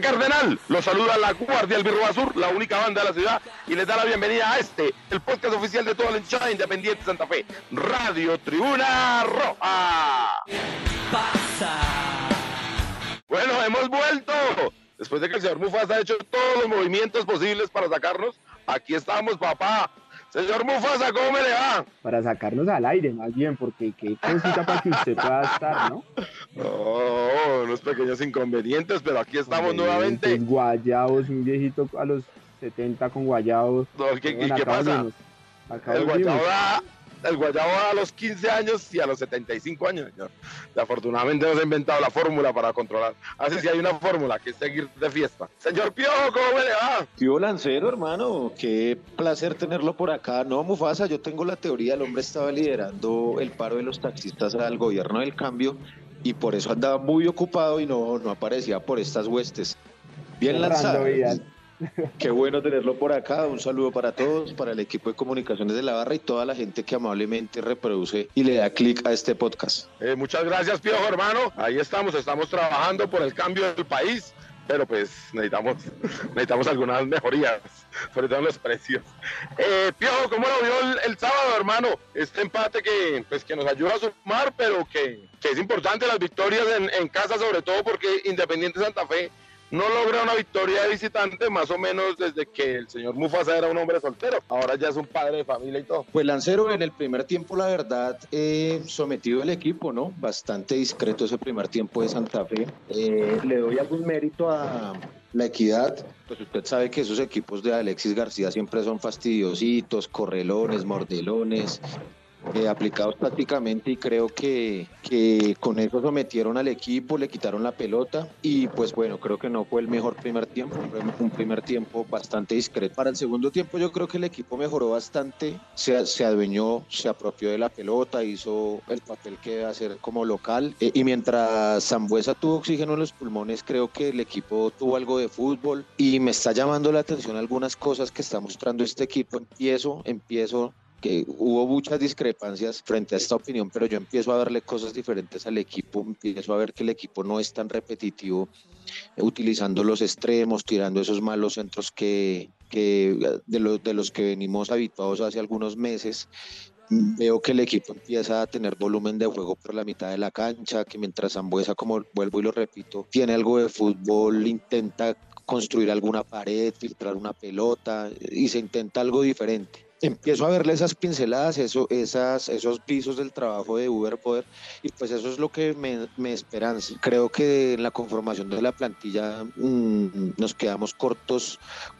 Cardenal. Los saluda la Guardia Albirro Azul, la única banda de la ciudad, y les da la bienvenida a este, el podcast oficial de toda la hinchada independiente Santa Fe, Radio Tribuna Roja. Bueno, hemos vuelto. Después de que el señor Mufasa ha hecho todos los movimientos posibles para sacarnos, aquí estamos, papá. Señor Mufasa, ¿cómo me le va? para sacarnos al aire, más bien, porque qué cosita para que usted pueda estar, ¿no? No, unos pequeños inconvenientes, pero aquí estamos nuevamente. Guayabos, un viejito a los 70 con guayabos. No, ¿qué, Bueno, qué acá pasa? El guayabo, da, el guayabo a los 15 años y a los 75 años. señor. Y afortunadamente no se ha inventado la fórmula para controlar. Así sí hay una fórmula que es seguir de fiesta. Señor Piojo, ¿cómo me le va? Tío Lancero, hermano, qué placer tenerlo por acá. No, Mufasa, yo tengo la teoría, el hombre estaba liderando el paro de los taxistas al gobierno del cambio y por eso andaba muy ocupado y no, no aparecía por estas huestes. Bien lanzado. Qué bueno tenerlo por acá. Un saludo para todos, para el equipo de comunicaciones de la barra y toda la gente que amablemente reproduce y le da clic a este podcast. Eh, muchas gracias, Piojo, hermano. Ahí estamos, estamos trabajando por el cambio del país. Pero pues necesitamos, necesitamos algunas mejorías, sobre todo en los precios. Eh, Piojo, ¿cómo lo vio el, el sábado, hermano? Este empate que, pues, que nos ayuda a sumar, pero que, que es importante las victorias en, en casa, sobre todo porque Independiente Santa Fe no logra una victoria de visitante más o menos desde que el señor Mufasa era un hombre soltero. Ahora ya es un padre de familia y todo. Pues Lancero, en el primer tiempo, la verdad, eh, sometido el equipo, ¿no? Bastante discreto ese primer tiempo de Santa Fe. Eh, le doy algún mérito a la equidad. Pues usted sabe que esos equipos de Alexis García siempre son fastidiositos, correlones, mordelones. Eh, aplicados prácticamente y creo que, que con eso sometieron al equipo, le quitaron la pelota y pues bueno, creo que no fue el mejor primer tiempo, fue un primer tiempo bastante discreto. Para el segundo tiempo yo creo que el equipo mejoró bastante, se, se adueñó, se apropió de la pelota, hizo el papel que debe hacer como local eh, y mientras Zambuesa tuvo oxígeno en los pulmones, creo que el equipo tuvo algo de fútbol y me está llamando la atención algunas cosas que está mostrando este equipo. Empiezo, empiezo que hubo muchas discrepancias frente a esta opinión, pero yo empiezo a verle cosas diferentes al equipo, empiezo a ver que el equipo no es tan repetitivo, eh, utilizando los extremos, tirando esos malos centros que, que de, los, de los que venimos habituados hace algunos meses. Veo que el equipo empieza a tener volumen de juego por la mitad de la cancha, que mientras Zambuesa, como vuelvo y lo repito, tiene algo de fútbol, intenta construir alguna pared, filtrar una pelota y se intenta algo diferente empiezo a verle esas pinceladas, eso, esas, esos pisos del trabajo de Uber Poder, y pues eso es lo que me, esperanza. Creo que en la conformación de la plantilla mmm, nos quedamos cortos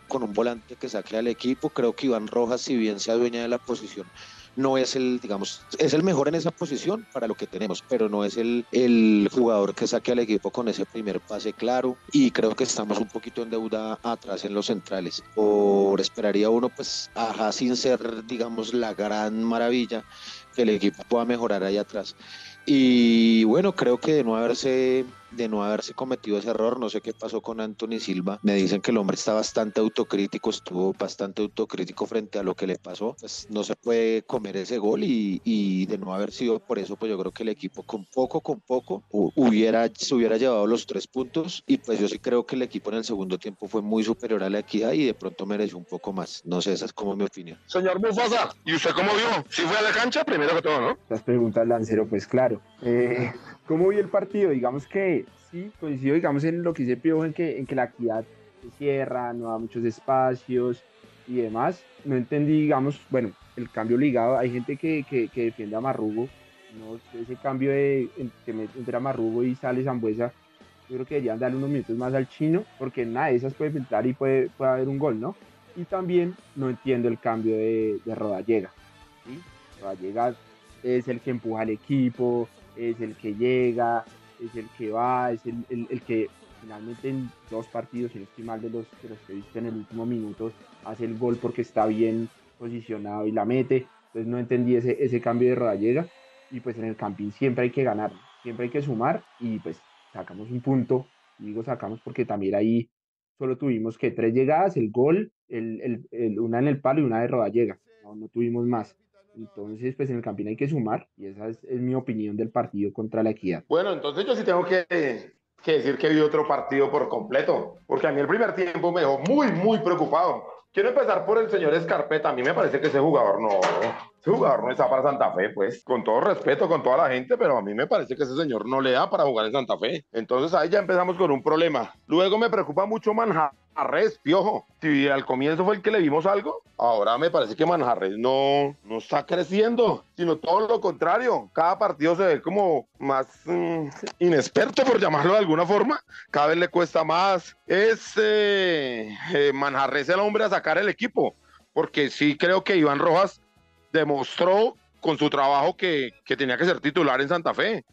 con un volante que saque al equipo. Creo que Iván Rojas, si bien se adueña de la posición, no es el, digamos, es el mejor en esa posición para lo que tenemos, pero no es el, el jugador que saque al equipo con ese primer pase claro y creo que estamos un poquito en deuda atrás en los centrales. Por esperaría uno, pues, ajá, sin ser, digamos, la gran maravilla que el equipo pueda mejorar ahí atrás. Y bueno, creo que de no haberse de no haberse cometido ese error, no sé qué pasó con Anthony Silva. Me dicen que el hombre está bastante autocrítico, estuvo bastante autocrítico frente a lo que le pasó. Pues no se puede comer ese gol y, y de no haber sido por eso, pues yo creo que el equipo con poco, con poco hubiera, se hubiera llevado los tres puntos y pues yo sí creo que el equipo en el segundo tiempo fue muy superior a la equidad y de pronto mereció un poco más. No sé, esa es como mi opinión. Señor Mufasa, ¿y usted cómo vio? ¿Sí fue a la cancha primero que todo, no? Las preguntas, Lancero, pues claro. Eh, ¿Cómo vi el partido? Digamos que sí, coincido, digamos, en lo que dice Piojo, en que, en que la equidad se cierra, no da muchos espacios y demás. No entendí, digamos, bueno, el cambio ligado. Hay gente que, que, que defiende a Marrugo. ¿no? Ese cambio de en- que me- entra Marrugo y sale Zambuesa, yo creo que deberían darle unos minutos más al chino, porque una de esas puede filtrar y puede, puede haber un gol, ¿no? Y también no entiendo el cambio de, de Rodallega. Rodallega es el que empuja al equipo, es el que llega, es el que va, es el, el- el que finalmente en dos partidos, si no mal de los, de los que viste en el último minuto, hace el gol porque está bien posicionado y la mete. Entonces no entendí ese, ese cambio de Rodallega y pues en el Campín siempre hay que ganar, siempre hay que sumar y pues sacamos un punto, digo sacamos porque también ahí solo tuvimos que tres llegadas, el gol, el, el, una en el palo y una de Rodallega, no tuvimos más. Entonces, pues en el Campín hay que sumar y esa es, mi opinión del partido contra la Equidad. Bueno, entonces yo sí tengo que, decir que vi otro partido por completo, porque a mí el primer tiempo me dejó muy, muy preocupado. Quiero empezar por el señor Escarpeta. A mí me parece que ese jugador no, ese jugador no está para Santa Fe, pues. Con todo respeto, con toda la gente, pero a mí me parece que ese señor no le da para jugar en Santa Fe. Entonces ahí ya empezamos con un problema. Luego me preocupa mucho Manjarres, piojo. Si al comienzo fue el que le vimos algo, ahora me parece que Manjarres no, no está creciendo, sino todo lo contrario. Cada partido se ve como más mmm, inexperto, por llamarlo de alguna forma. Cada vez le cuesta más. Es eh, Manjarres el hombre a sacar el equipo, porque sí creo que Iván Rojas demostró con su trabajo que, que, tenía que ser titular en Santa Fe.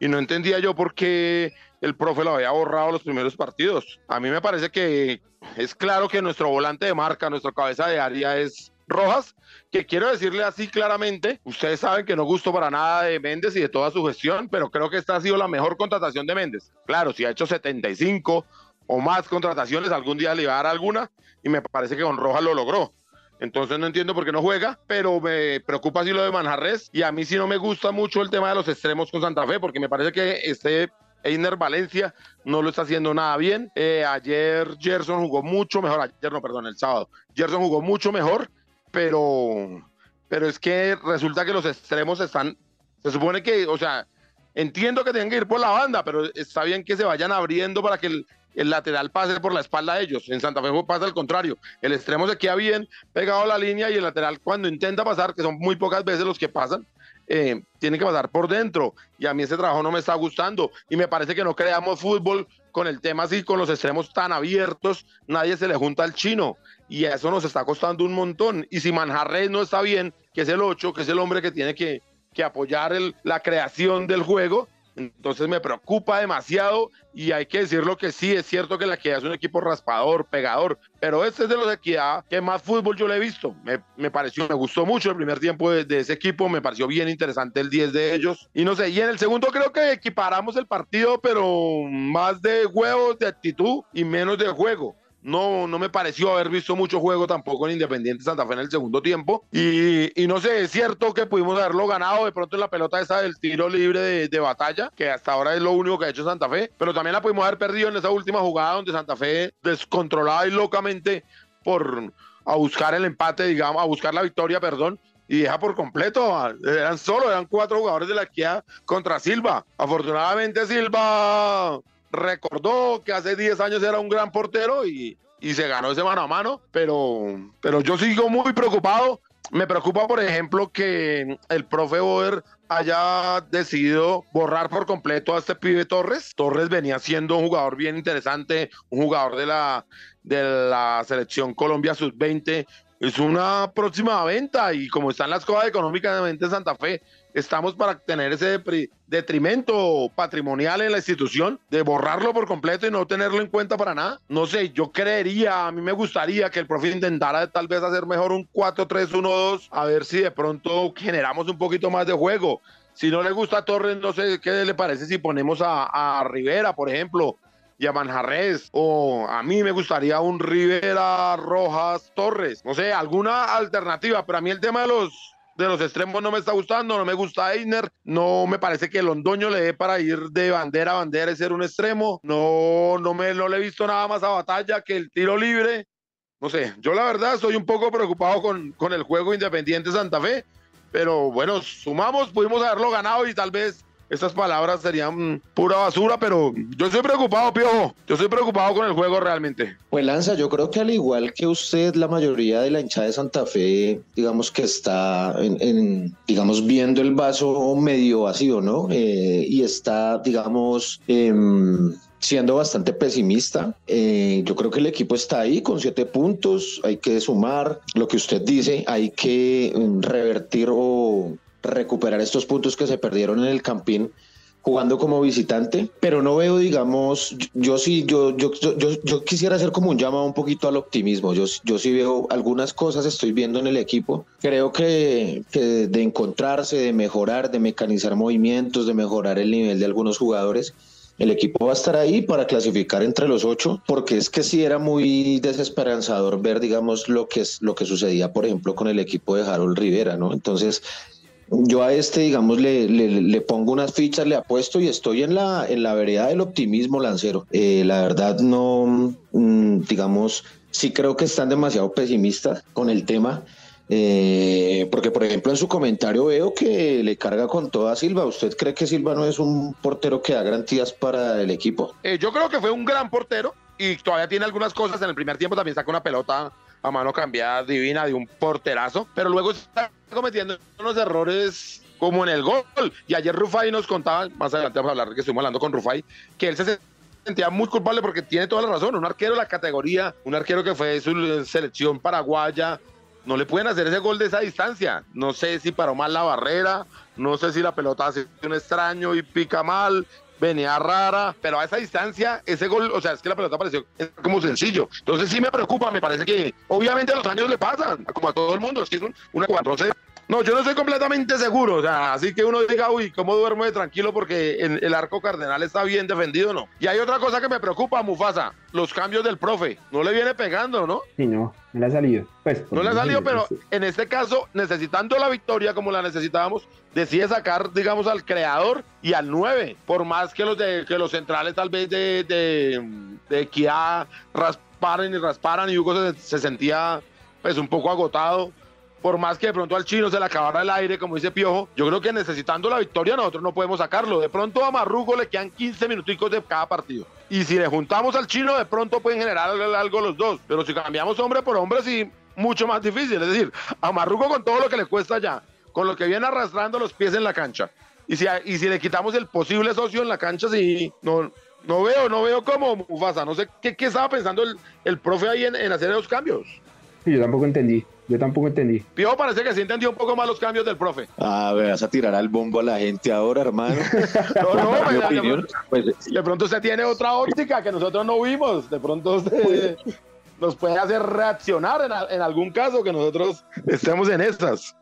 Y no entendía yo por qué el profe lo había borrado los primeros partidos. A mí me parece que es claro que nuestro volante de marca, nuestra cabeza de área es Rojas, que quiero decirle así claramente, ustedes saben que no gusto para nada de Méndez y de toda su gestión, pero creo que esta ha sido la mejor contratación de Méndez. Claro, si ha hecho 75 o más contrataciones, algún día le va a dar alguna, y me parece que con Rojas lo logró. Entonces no entiendo por qué no juega, pero me preocupa así lo de Manjarres. Y a mí sí no me gusta mucho el tema de los extremos con Santa Fe, porque me parece que este Einer Valencia no lo está haciendo nada bien. Eh, ayer Gerson jugó mucho mejor, ayer no, perdón, el sábado. Gerson jugó mucho mejor, pero, pero es que resulta que los extremos están, se supone que, o sea, entiendo que tienen que ir por la banda, pero está bien que se vayan abriendo para que el, el lateral pase por la espalda de ellos. En Santa Fe pasa al contrario. El extremo se queda bien pegado a la línea y el lateral cuando intenta pasar, que son muy pocas veces los que pasan, eh, tiene que pasar por dentro. Y a mí ese trabajo no me está gustando. Y me parece que no creamos fútbol con el tema así, con los extremos tan abiertos, nadie se le junta al chino. Y eso nos está costando un montón. Y si Manjarres no está bien, que es el 8, que es el hombre que tiene que, que apoyar el, la creación del juego, entonces me preocupa demasiado y hay que decirlo que sí, es cierto que la Equidad es un equipo raspador, pegador, pero este es de los de Equidad que más fútbol yo le he visto. Me, me pareció, me gustó mucho el primer tiempo de, de, ese equipo, me pareció bien interesante el 10 de ellos. Y no sé, y en el segundo creo que equiparamos el partido, pero más de huevos, de actitud y menos de juego. No, no me pareció haber visto mucho juego tampoco en Independiente Santa Fe en el segundo tiempo. Y, no sé, es cierto que pudimos haberlo ganado de pronto en la pelota esa del tiro libre de, de, batalla, que hasta ahora es lo único que ha hecho Santa Fe, pero también la pudimos haber perdido en esa última jugada donde Santa Fe descontrolada y locamente por a buscar el empate, digamos, a buscar la victoria, perdón, y deja por completo. Eran solo, eran cuatro jugadores de la Kia contra Silva. Afortunadamente Silva recordó que hace 10 años era un gran portero y, y, se ganó ese mano a mano, pero, pero yo sigo muy preocupado. Me preocupa, por ejemplo, que el profe Boer haya decidido borrar por completo a este pibe Torres. Torres venía siendo un jugador bien interesante, un jugador de la, de la selección Colombia Sub-20. Es una próxima venta y como están las cosas económicamente en Santa Fe, estamos para tener ese detrimento patrimonial en la institución, de borrarlo por completo y no tenerlo en cuenta para nada. No sé, yo creería, a mí me gustaría que el profe intentara tal vez hacer mejor un 4-3-1-2, a ver si de pronto generamos un poquito más de juego. Si no le gusta a Torres, no sé qué le parece si ponemos a, a Rivera, por ejemplo, y a Manjarres. O a mí me gustaría un Rivera Rojas Torres. No sé, alguna alternativa. Pero a mí el tema de los de los extremos no me está gustando, no me gusta Einer, no me parece que Londoño le dé para ir de bandera a bandera y ser un extremo, no, no, me, no le he visto nada más a batalla que el tiro libre, no sé, yo la verdad estoy un poco preocupado con, con el juego Independiente Santa Fe, pero bueno, sumamos, pudimos haberlo ganado y tal vez estas palabras serían pura basura, pero yo estoy preocupado, Piojo. Yo estoy preocupado con el juego realmente. Pues Lanza, yo creo que al igual que usted, la mayoría de la hinchada de Santa Fe, digamos que está digamos, viendo el vaso medio vacío, ¿no? Eh, y está, digamos, eh, siendo bastante pesimista. Eh, yo creo que el equipo está ahí con siete puntos. Hay que sumar lo que usted dice. Hay que revertir o recuperar estos puntos que se perdieron en el Campín jugando como visitante, pero no veo, digamos, yo, sí, yo, yo, yo, yo, quisiera hacer como un llamado un poquito al optimismo. Yo, yo sí veo algunas cosas, estoy viendo en el equipo. Creo que, que de encontrarse, de mejorar, de mecanizar movimientos, de mejorar el nivel de algunos jugadores el equipo va a estar ahí para clasificar entre los ocho, porque es que sí era muy desesperanzador ver, digamos, lo que, es, lo que sucedía, por ejemplo, con el equipo de Harold Rivera, ¿no? Entonces, yo a este, digamos, le, le, pongo unas fichas, le apuesto y estoy en la, en la vereda del optimismo lancero. Eh, la verdad, no, mm, digamos, sí creo que están demasiado pesimistas con el tema. Eh, porque, por ejemplo, en su comentario veo que le carga con toda Silva. ¿Usted cree que Silva no es un portero que da garantías para el equipo? Eh, yo creo que fue un gran portero y todavía tiene algunas cosas. En el primer tiempo también saca una pelota a mano cambiada divina de un porterazo, pero luego está cometiendo unos errores como en el gol. Y ayer Rufai nos contaba, más adelante vamos a hablar que estuvimos hablando con Rufai, que él se sentía muy culpable porque tiene toda la razón. Un arquero de la categoría, un arquero que fue su selección paraguaya, no le pueden hacer ese gol de esa distancia. No sé si paró mal la barrera, no sé si la pelota hace un extraño y pica mal, venía rara, pero a esa distancia, ese gol, o sea, es que la pelota pareció como sencillo. Entonces sí me preocupa, me parece que obviamente los años le pasan, como a todo el mundo, es que es un, una entonces no, yo no estoy completamente seguro, o sea, así que uno diga, uy, ¿cómo duermo de tranquilo porque el arco cardenal está bien defendido no? Y hay otra cosa que me preocupa, Mufasa, los cambios del profe, no le viene pegando, ¿no? Sí, no, no le ha salido. Pues, no le ha salido, pero en este caso, necesitando la victoria como la necesitábamos, decide sacar, digamos, al creador y al 9, por más que los, de, que los centrales tal vez de, de, equidad rasparan y rasparan y Hugo se, se sentía pues un poco agotado por más que de pronto al chino se le acabara el aire, como dice Piojo, yo creo que necesitando la victoria nosotros no podemos sacarlo. De pronto a Marrugo le quedan 15 minuticos de cada partido. Y si le juntamos al chino, de pronto pueden generar algo los dos. Pero si cambiamos hombre por hombre, sí, mucho más difícil. Es decir, a Marrugo con todo lo que le cuesta ya, con lo que viene arrastrando los pies en la cancha. Y si, y si le quitamos el posible socio en la cancha, sí, no, no veo, no veo cómo Mufasa. No sé qué, estaba pensando el, el profe ahí en hacer esos cambios. Yo tampoco entendí. Yo tampoco entendí. Pío parece que sí entendió un poco más los cambios del profe. Ah, vas a tirar al bombo a la gente ahora, hermano. no, no, pues, pues, de pronto usted tiene otra óptica que nosotros no vimos. De pronto usted nos puede hacer reaccionar en, en algún caso que nosotros estemos en estas.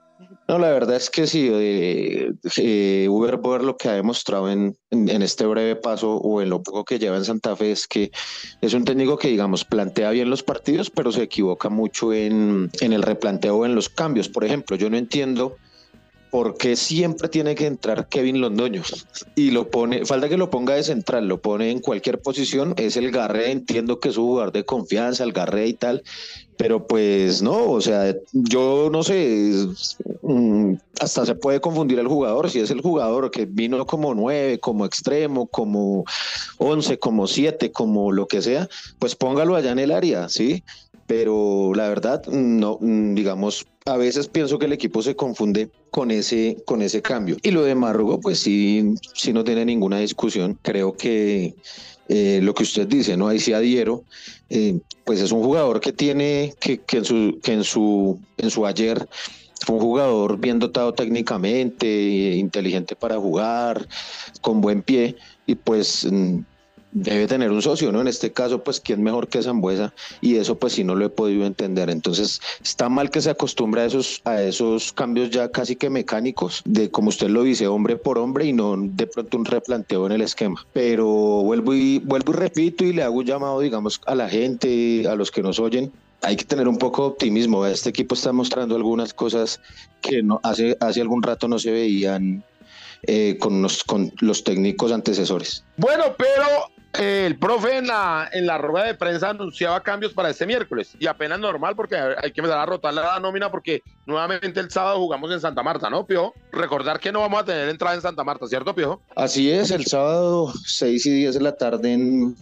No, la verdad es que sí, eh, eh, Uber Boer lo que ha demostrado en, en, este breve paso o en lo poco que lleva en Santa Fe es que es un técnico que, digamos, plantea bien los partidos, pero se equivoca mucho en, en el replanteo o en los cambios. Por ejemplo, yo no entiendo ¿por qué siempre tiene que entrar Kevin Londoño? Y lo pone, falta que lo ponga de central, lo pone en cualquier posición, es el Garré, entiendo que es un jugador de confianza, el Garré y tal, pero pues no, o sea, yo no sé, mm, hasta se puede confundir el jugador, si es el jugador que vino como nueve, como extremo, como once, como siete, como lo que sea, pues póngalo allá en el área, ¿sí? Pero la verdad, no, mm, digamos, a veces pienso que el equipo se confunde con ese, con ese cambio. Y lo de Marrugo, pues sí, sí no tiene ninguna discusión. Creo que eh, lo que usted dice, ¿no? Ahí sí adhiero. Eh, pues es un jugador que tiene, que, que, en, su, en, su, en su ayer fue un jugador bien dotado técnicamente, inteligente para jugar, con buen pie. Y pues mm, debe tener un socio, ¿no? En este caso, pues, ¿quién mejor que Zambuesa? Y eso, pues, sí no lo he podido entender. Entonces, está mal que se acostumbre a esos, a esos cambios ya casi que mecánicos, de como usted lo dice, hombre por hombre y no de pronto un replanteo en el esquema. Pero vuelvo y, vuelvo y repito y le hago un llamado, digamos, a la gente, a los que nos oyen, hay que tener un poco de optimismo. Este equipo está mostrando algunas cosas que hace, hace algún rato no se veían eh, con, los, con los técnicos antecesores. Bueno, pero el profe en la, en la rueda de prensa anunciaba cambios para este miércoles y apenas normal porque hay que empezar a rotar la nómina porque nuevamente el sábado jugamos en Santa Marta, ¿no, Pio? Recordar que no vamos a tener entrada en Santa Marta, ¿cierto, Pio? Así es, el sábado 6 y 10 de la tarde en,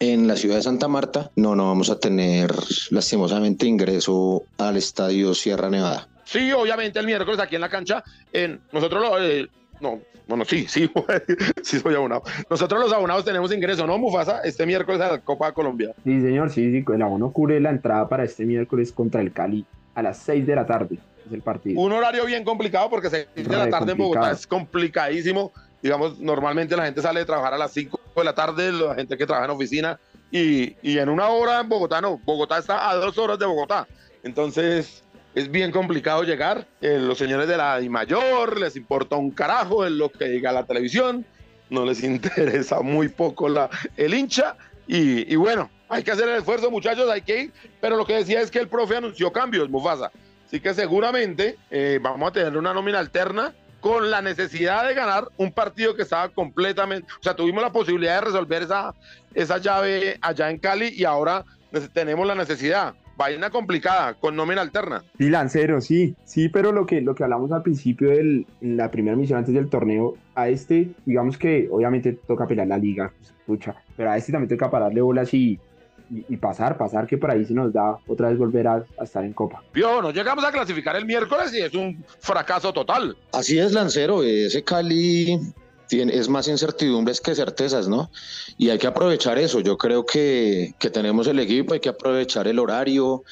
en la ciudad de Santa Marta. No, no vamos a tener lastimosamente ingreso al estadio Sierra Nevada. Sí, obviamente el miércoles aquí en la cancha, en, nosotros lo... Eh, no, bueno, sí, sí, sí soy abonado. Nosotros los abonados tenemos ingreso, ¿no, Mufasa? Este miércoles a la Copa de Colombia. Sí, señor, sí, sí, el abono cubre la entrada para este miércoles contra el Cali a las 6 de la tarde. Es el partido. Un horario bien complicado porque 6 de la tarde en Bogotá es complicadísimo. digamos, normalmente la gente sale de trabajar a las 5 de la tarde, la gente que trabaja en oficina, y, y en una hora en Bogotá no, Bogotá está a dos horas de Bogotá. Entonces, es bien complicado llegar. Eh, los señores de la mayor les importa un carajo en lo que diga la televisión, no les interesa muy poco la, el hincha. Y, y, bueno, hay que hacer el esfuerzo, muchachos, hay que ir. Pero lo que decía es que el profe anunció cambios, Mufasa. Así que seguramente eh, vamos a tener una nómina alterna con la necesidad de ganar un partido que estaba completamente, o sea, tuvimos la posibilidad de resolver esa, esa llave allá en Cali y ahora tenemos la necesidad vaina complicada, con nómina alterna. Sí, Lancero, sí, sí, pero lo que, lo que hablamos al principio de la primera misión antes del torneo, a este, digamos que obviamente toca pelear la liga, escucha, pero a este también toca pararle bolas y, y, pasar, pasar, que por ahí se nos da otra vez volver a, estar en Copa. Vio, nos llegamos a clasificar el miércoles y es un fracaso total. Así es, Lancero, ese Cali es más incertidumbres que certezas, ¿no? Y hay que aprovechar eso. Yo creo que, que tenemos el equipo, hay que aprovechar el horario,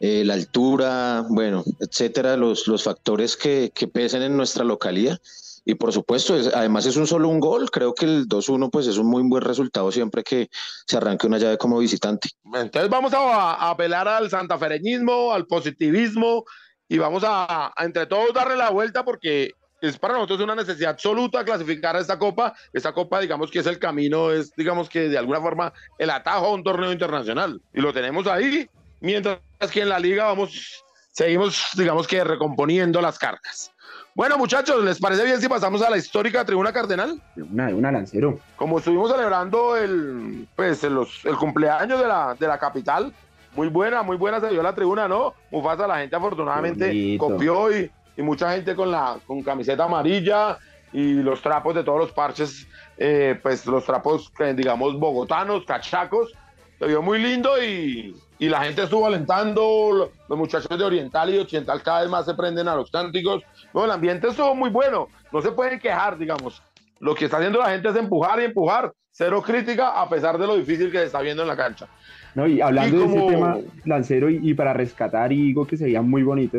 eh, la altura, bueno, etcétera, los, los factores que, que pesen en nuestra localidad. Y por supuesto, además es un solo un gol. Creo que el 2-1 pues es un muy buen resultado siempre que se arranque una llave como visitante. Entonces vamos a, a apelar al santafereñismo, al positivismo y vamos a, a entre todos darle la vuelta porque es para nosotros una necesidad absoluta clasificar a esta copa. Esta copa, digamos que es el camino, es digamos que de alguna forma el atajo a un torneo internacional. Y lo tenemos ahí, mientras que en la liga vamos, seguimos, digamos que recomponiendo las cargas. Bueno, muchachos, ¿les parece bien si pasamos a la histórica tribuna cardenal? Una, una lancero. Como estuvimos celebrando el, pues, el, el cumpleaños de la, de la capital, muy buena, muy buena se dio la tribuna, ¿no? Mufasa, la gente afortunadamente copió y, y mucha gente con la con camiseta amarilla y los trapos de todos los parches, eh, pues los trapos, digamos, bogotanos, cachacos. Se vio muy lindo y, y, la gente estuvo alentando, los muchachos de Oriental y Occidental cada vez más se prenden a los cánticos. No, el ambiente estuvo muy bueno, no se pueden quejar, digamos. Lo que está haciendo la gente es empujar y empujar, cero crítica a pesar de lo difícil que se está viendo en la cancha. No, y hablando y como... de ese tema, Lancero, y, y, para rescatar, y digo que se veía muy bonito,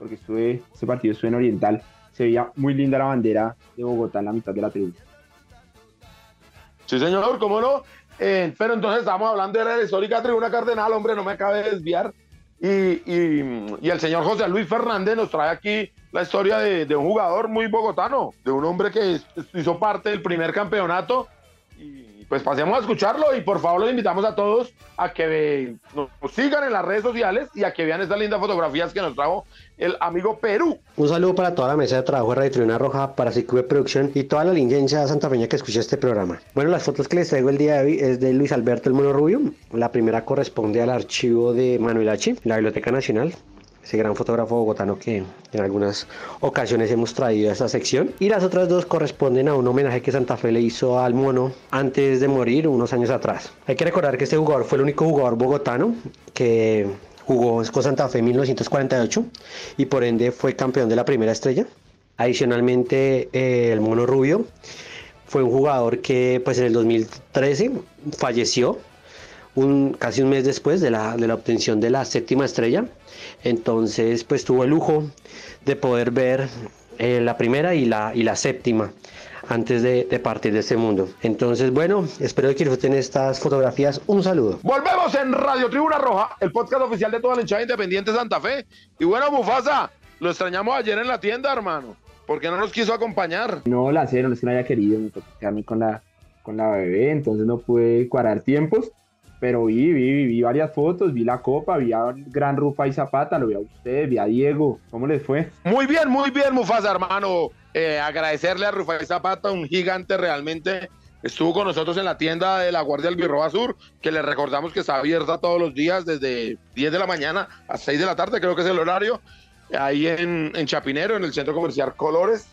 porque estuve, ese partido estuve en Oriental, se veía muy linda la bandera de Bogotá en la mitad de la tribuna. Sí, señor, cómo no. Eh, pero entonces estamos hablando de la histórica tribuna cardenal, hombre, no me acabe de desviar. Y, el señor José Luis Fernández nos trae aquí la historia de, un jugador muy bogotano, de un hombre que hizo parte del primer campeonato. Pues pasemos a escucharlo y por favor los invitamos a todos a que nos sigan en las redes sociales y a que vean estas lindas fotografías que nos trajo el amigo Perú. Un saludo para toda la mesa de trabajo de Radio Tribuna Roja, para CQB Production y toda la lingencia santafeña que escucha este programa. Bueno, las fotos que les traigo el día de hoy es de Luis Alberto el Mono Rubio. La primera corresponde al archivo de Manuel H., la Biblioteca Nacional ese gran fotógrafo bogotano que en algunas ocasiones hemos traído a esta sección. Y las otras dos corresponden a un homenaje que Santa Fe le hizo al mono antes de morir unos años atrás. Hay que recordar que este jugador fue el único jugador bogotano que jugó con Santa Fe en 1948 y por ende fue campeón de la primera estrella. Adicionalmente, eh, el mono rubio fue un jugador que pues en el 2013 falleció un, casi un mes después de la, de la obtención de la séptima estrella. Entonces, pues tuvo el lujo de poder ver eh, la primera y la, y la séptima antes de, de, partir de este mundo. Entonces, bueno, espero que disfruten estas fotografías. Un saludo. Volvemos en Radio Tribuna Roja, el podcast oficial de toda la hinchada independiente Santa Fe. Y bueno, Mufasa, lo extrañamos ayer en la tienda, hermano. ¿Por qué no nos quiso acompañar? No, la cero, no es que no haya querido, me tocó quedarme con la, con la bebé, entonces no pude cuadrar tiempos pero vi, vi, vi varias fotos, vi la copa, vi a Gran Rufa y Zapata, lo vi a usted, vi a Diego, ¿cómo les fue? Muy bien, muy bien, Mufasa, hermano. Eh, agradecerle a Rufa y Zapata, un gigante realmente. Estuvo con nosotros en la tienda de la Guardia del Birroba Sur, que le recordamos que está abierta todos los días desde 10 de la mañana a 6 de la tarde, creo que es el horario, ahí en, en Chapinero, en el centro comercial Colores.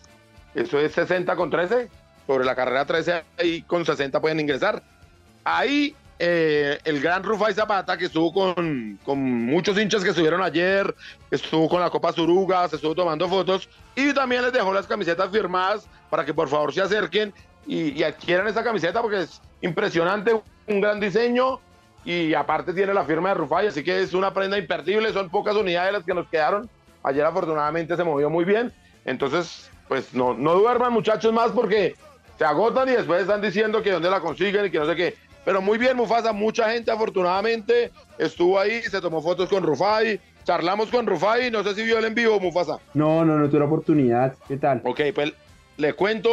Eso es 60 con 13, sobre la carrera 13, ahí con 60 pueden ingresar. Ahí eh, el gran Rufai Zapata, que estuvo con, con, muchos hinchas que estuvieron ayer, estuvo con la Copa Suruga, se estuvo tomando fotos y también les dejó las camisetas firmadas para que por favor se acerquen y, y adquieran esa camiseta porque es impresionante, un gran diseño y aparte tiene la firma de Rufai, así que es una prenda imperdible, son pocas unidades las que nos quedaron. Ayer afortunadamente se movió muy bien, entonces pues no, no duerman muchachos más porque se agotan y después están diciendo que dónde la consiguen y que no sé qué. Pero muy bien, Mufasa, mucha gente afortunadamente estuvo ahí, se tomó fotos con Rufai, charlamos con Rufai, no sé si vio el en vivo, Mufasa. No, no, no tuve la oportunidad. ¿Qué tal? Ok, pues le cuento,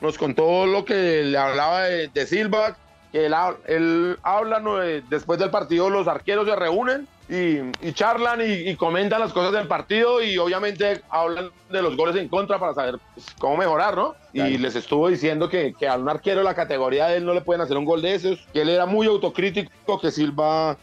nos contó lo que le hablaba de, Silva, que él, él habla después del partido, los arqueros se reúnen y, charlan y, comentan las cosas del partido y obviamente hablan de los goles en contra para saber pues, cómo mejorar, ¿no? Y les estuvo diciendo que, que, a un arquero de la categoría de él no le pueden hacer un gol de esos, que él era muy autocrítico, que Silva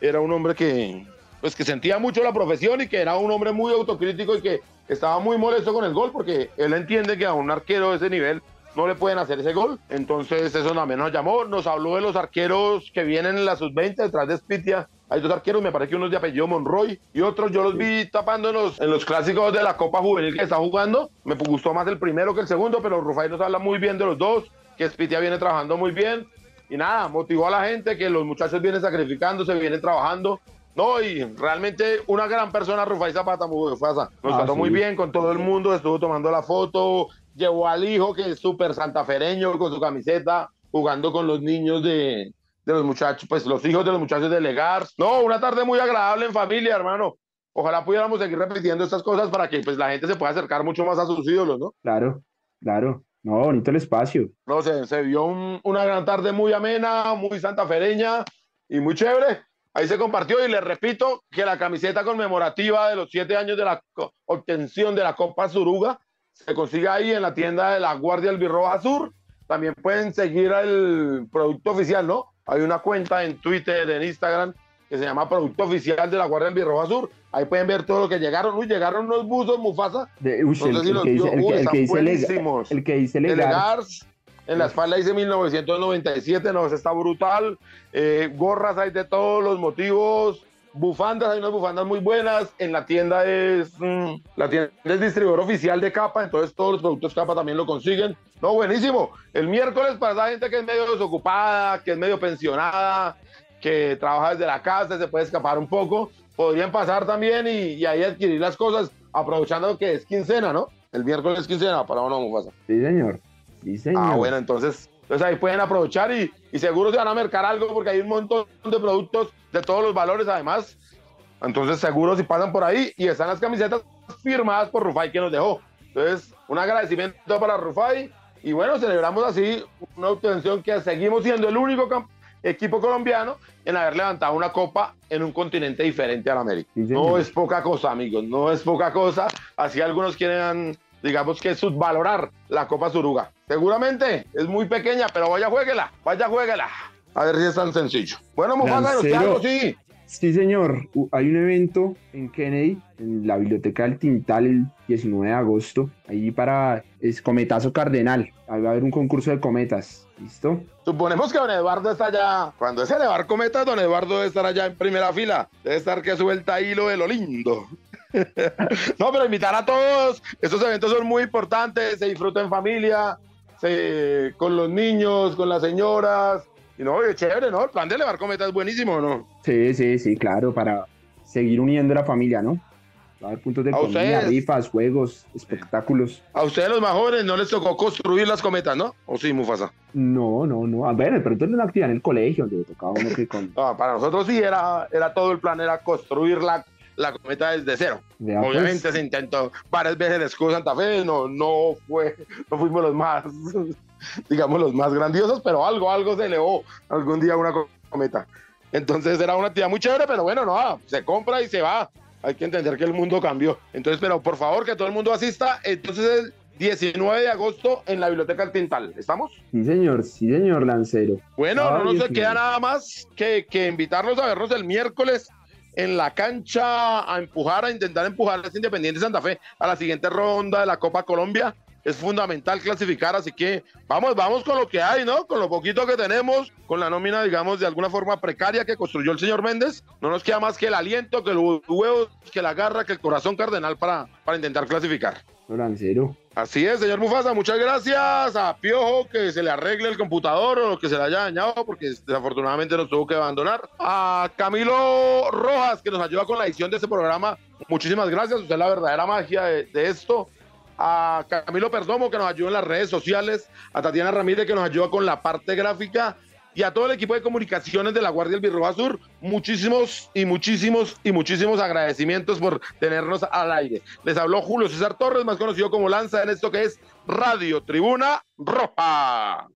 era un hombre que, pues, que sentía mucho la profesión y que era un hombre muy autocrítico y que estaba muy molesto con el gol porque él entiende que a un arquero de ese nivel no le pueden hacer ese gol. Entonces eso también nos llamó, nos habló de los arqueros que vienen en la sub-20 detrás de Spitia. Hay dos arqueros, me parece que unos de apellido Monroy y otros yo los vi tapando en los, en los clásicos de la Copa Juvenil que está jugando. Me gustó más el primero que el segundo, pero Rufai nos habla muy bien de los dos, que Spitia viene trabajando muy bien. Y nada, motivó a la gente que los muchachos vienen sacrificándose, vienen trabajando. No, y realmente una gran persona, Rufai Zapata, Nos ah, trató muy bien con todo el mundo, estuvo tomando la foto, llevó al hijo que es súper santafereño con su camiseta, jugando con los niños de, de los muchachos, pues los hijos de los muchachos de Legar. No, una tarde muy agradable en familia, hermano. Ojalá pudiéramos seguir repitiendo estas cosas para que pues la gente se pueda acercar mucho más a sus ídolos, ¿no? Claro, claro. No, bonito el espacio. No, sé, se vio una gran tarde muy amena, muy santafereña y muy chévere. Ahí se compartió y les repito que la camiseta conmemorativa de los siete años de la obtención de la Copa Suruga se consigue ahí en la tienda de la Guardia Albirroja Sur. También pueden seguir el producto oficial, ¿no? Hay una cuenta en Twitter, en Instagram, que se llama Producto Oficial de la Guardia Albirroja Sur. Ahí pueden ver todo lo que llegaron. Uy, llegaron unos buzos Mufasa. De, uy, el, que dice, el, que dice el que dice Legars. En la espalda dice 1997, no, está brutal. Eh, gorras hay de todos los motivos bufandas, hay unas bufandas muy buenas. En la tienda es mm, la tienda es distribuidor oficial de capa, entonces todos los productos capa también lo consiguen. No, buenísimo. El miércoles para esa gente que es medio desocupada, que es medio pensionada, que trabaja desde la casa, se puede escapar un poco, podrían pasar también y, ahí adquirir las cosas, aprovechando que es quincena, ¿no? El miércoles es quincena, para uno pasa. Sí, señor. Sí, señor. Ah, bueno, entonces entonces ahí pueden aprovechar y, y, seguro se van a mercar algo porque hay un montón de productos de todos los valores además. Entonces seguro si pasan por ahí y están las camisetas firmadas por Rufai que nos dejó. Entonces un agradecimiento para Rufai y bueno, celebramos así una obtención que seguimos siendo el único equipo colombiano en haber levantado una copa en un continente diferente al América. no es poca cosa, amigos, no es poca cosa. Así algunos quieren digamos que subvalorar la Copa Suruga. Seguramente es muy pequeña, pero vaya jueguela, vaya jueguela. A ver si es tan sencillo. Bueno, Mufasa, algo, sí. Sí, señor. Hay un evento en Kennedy, en la Biblioteca del Tintal, el 19 de agosto. Ahí para es Cometazo Cardenal. Ahí va a haber un concurso de cometas. ¿Listo? Suponemos que don Eduardo está allá. Cuando es elevar cometas, don Eduardo debe estar allá en primera fila. Debe estar que suelta hilo de lo lindo. no, pero invitar a todos. Estos eventos son muy importantes. Se disfruta en familia, con los niños, con las señoras. Y no, chévere, ¿no? El plan de elevar cometas es buenísimo, ¿no? Sí, sí, sí, claro, para seguir uniendo la familia, ¿no? Va a haber puntos de comida, rifas, juegos, espectáculos. A ustedes los más jóvenes no les tocó construir las cometas, ¿no? ¿O sí, Mufasa? No, no, no. A ver, pero entonces una actividad en el colegio, donde tocaba uno que con... para nosotros sí era, era todo el plan, era construir la, la cometa desde cero. Pues. Obviamente se intentó varias veces el escudo Santa Fe, no, no fue, no fuimos los más, digamos, los más grandiosos, pero algo, algo se elevó algún día una cometa. Entonces era una actividad muy chévere, pero bueno, no, se compra y se va. Hay que entender que el mundo cambió. Entonces, pero por favor, que todo el mundo asista. Entonces, el 19 de agosto en la Biblioteca del Tintal. ¿Estamos? Sí, señor, sí, señor Lancero. Bueno, no nos queda nada más que, que invitarlos a vernos el miércoles en la cancha a empujar, a intentar empujar a ese Independiente Santa Fe a la siguiente ronda de la Copa Colombia. Es fundamental clasificar, así que vamos, vamos con lo que hay, ¿no? Con lo poquito que tenemos, con la nómina, digamos, de alguna forma precaria que construyó el señor Méndez. No nos queda más que el aliento, que los huevos, que la garra, que el corazón cardenal para, para intentar clasificar. Lancero. Así es, señor Mufasa, muchas gracias a Piojo que se le arregle el computador o que se le haya dañado porque desafortunadamente nos tuvo que abandonar. A Camilo Rojas que nos ayuda con la edición de este programa. Muchísimas gracias, usted es la verdadera magia de, esto. a Camilo Perdomo que nos ayuda en las redes sociales, a Tatiana Ramírez que nos ayuda con la parte gráfica y a todo el equipo de comunicaciones de la Guardia del Birroja Sur, muchísimos y muchísimos y muchísimos agradecimientos por tenernos al aire. Les habló Julio César Torres, más conocido como Lanza, en esto que es Radio Tribuna Roja.